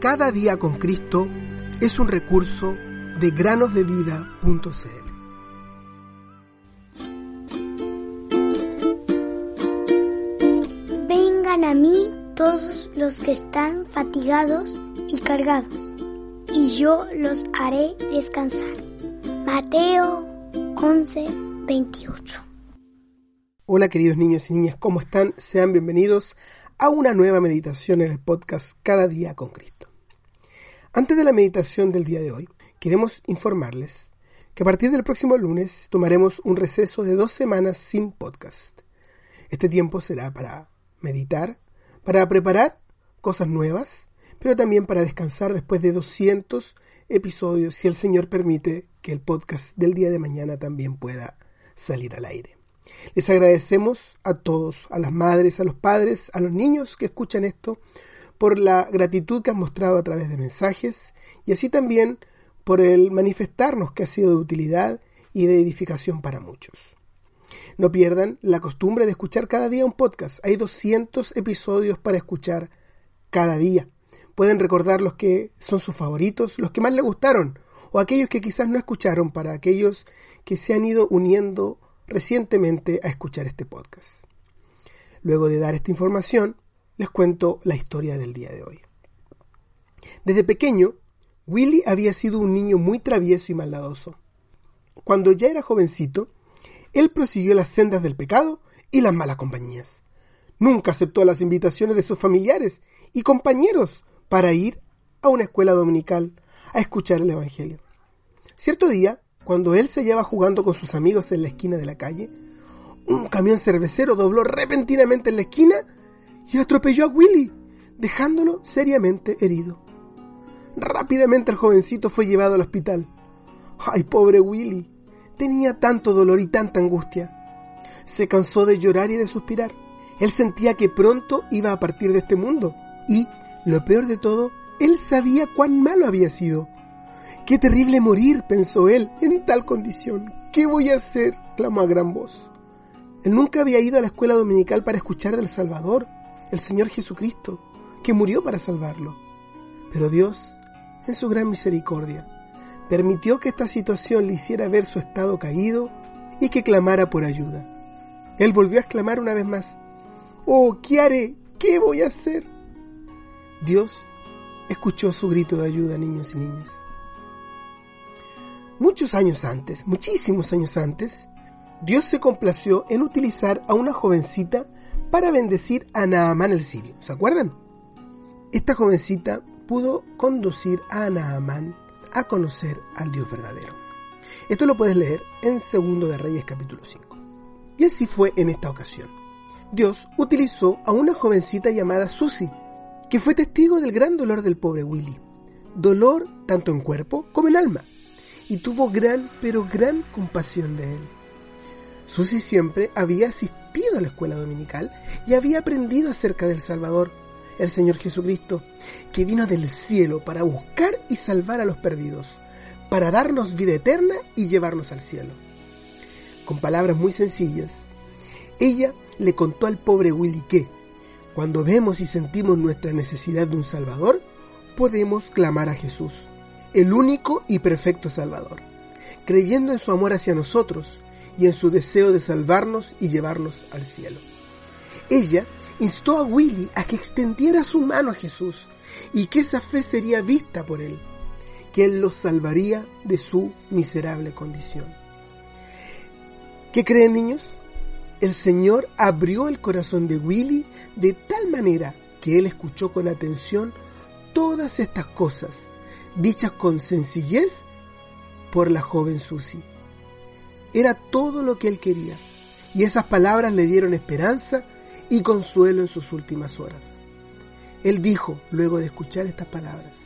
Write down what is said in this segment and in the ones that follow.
Cada día con Cristo es un recurso de granosdevida.cl. Vengan a mí todos los que están fatigados y cargados, y yo los haré descansar. Mateo 11, 28. Hola queridos niños y niñas, ¿cómo están? Sean bienvenidos a una nueva meditación en el podcast Cada día con Cristo. Antes de la meditación del día de hoy, queremos informarles que a partir del próximo lunes tomaremos un receso de dos semanas sin podcast. Este tiempo será para meditar, para preparar cosas nuevas, pero también para descansar después de 200 episodios, si el Señor permite que el podcast del día de mañana también pueda salir al aire. Les agradecemos a todos, a las madres, a los padres, a los niños que escuchan esto, por la gratitud que han mostrado a través de mensajes y así también por el manifestarnos que ha sido de utilidad y de edificación para muchos. No pierdan la costumbre de escuchar cada día un podcast. Hay 200 episodios para escuchar cada día. Pueden recordar los que son sus favoritos, los que más les gustaron, o aquellos que quizás no escucharon para aquellos que se han ido uniendo recientemente a escuchar este podcast. Luego de dar esta información, les cuento la historia del día de hoy. Desde pequeño, Willy había sido un niño muy travieso y maldadoso. Cuando ya era jovencito, él prosiguió las sendas del pecado y las malas compañías. Nunca aceptó las invitaciones de sus familiares y compañeros para ir a una escuela dominical a escuchar el Evangelio. Cierto día, cuando él se hallaba jugando con sus amigos en la esquina de la calle, un camión cervecero dobló repentinamente en la esquina y atropelló a Willy, dejándolo seriamente herido. Rápidamente el jovencito fue llevado al hospital. ¡Ay, pobre Willy! Tenía tanto dolor y tanta angustia. Se cansó de llorar y de suspirar. Él sentía que pronto iba a partir de este mundo. Y, lo peor de todo, él sabía cuán malo había sido. Qué terrible morir, pensó él, en tal condición. ¿Qué voy a hacer? clamó a gran voz. Él nunca había ido a la escuela dominical para escuchar del Salvador el Señor Jesucristo, que murió para salvarlo. Pero Dios, en su gran misericordia, permitió que esta situación le hiciera ver su estado caído y que clamara por ayuda. Él volvió a exclamar una vez más, Oh, ¿qué haré? ¿Qué voy a hacer? Dios escuchó su grito de ayuda, niños y niñas. Muchos años antes, muchísimos años antes, Dios se complació en utilizar a una jovencita para bendecir a Naamán el sirio. ¿Se acuerdan? Esta jovencita pudo conducir a Naamán a conocer al Dios verdadero. Esto lo puedes leer en Segundo de Reyes capítulo 5. Y así fue en esta ocasión. Dios utilizó a una jovencita llamada Susi, que fue testigo del gran dolor del pobre Willy. Dolor tanto en cuerpo como en alma. Y tuvo gran, pero gran compasión de él. Susi siempre había asistido a la escuela dominical y había aprendido acerca del Salvador, el Señor Jesucristo, que vino del cielo para buscar y salvar a los perdidos, para darnos vida eterna y llevarnos al cielo. Con palabras muy sencillas, ella le contó al pobre Willy que, cuando vemos y sentimos nuestra necesidad de un Salvador, podemos clamar a Jesús, el único y perfecto Salvador, creyendo en su amor hacia nosotros, y en su deseo de salvarnos y llevarnos al cielo. Ella instó a Willy a que extendiera su mano a Jesús y que esa fe sería vista por él, que él los salvaría de su miserable condición. ¿Qué creen niños? El Señor abrió el corazón de Willy de tal manera que él escuchó con atención todas estas cosas, dichas con sencillez por la joven Susie. Era todo lo que él quería, y esas palabras le dieron esperanza y consuelo en sus últimas horas. Él dijo, luego de escuchar estas palabras,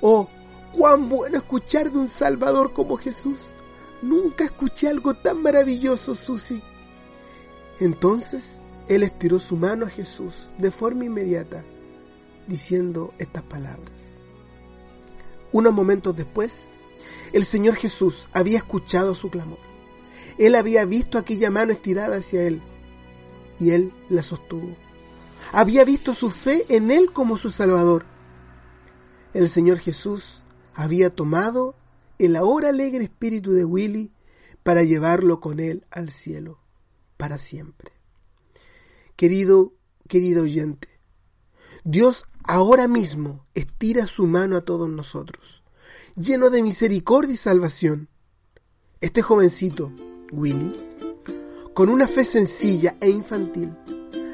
Oh, cuán bueno escuchar de un Salvador como Jesús. Nunca escuché algo tan maravilloso, Susi. Entonces él estiró su mano a Jesús de forma inmediata, diciendo estas palabras. Unos momentos después, el Señor Jesús había escuchado su clamor él había visto aquella mano estirada hacia él y él la sostuvo. Había visto su fe en él como su Salvador. El Señor Jesús había tomado el ahora alegre espíritu de Willy para llevarlo con él al cielo para siempre. Querido, querido oyente, Dios ahora mismo estira su mano a todos nosotros, lleno de misericordia y salvación. Este jovencito, Willy, con una fe sencilla e infantil,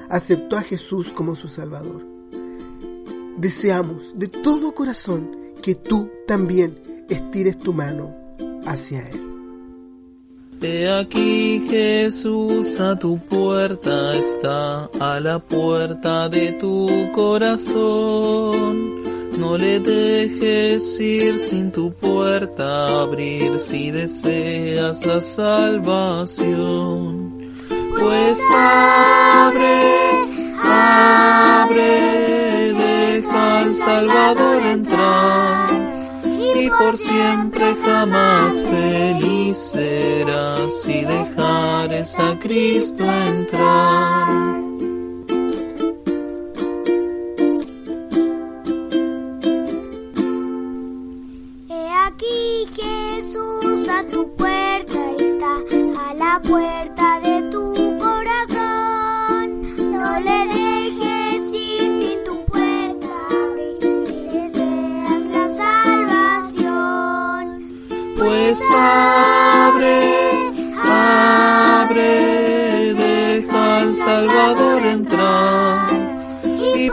aceptó a Jesús como su Salvador. Deseamos de todo corazón que tú también estires tu mano hacia Él. He aquí Jesús a tu puerta está, a la puerta de tu corazón. No le dejes ir sin tu puerta abrir si deseas la salvación. Pues abre, abre, deja al Salvador entrar y por siempre jamás feliz serás si dejares a Cristo entrar. Jesús a tu puerta está, a la puerta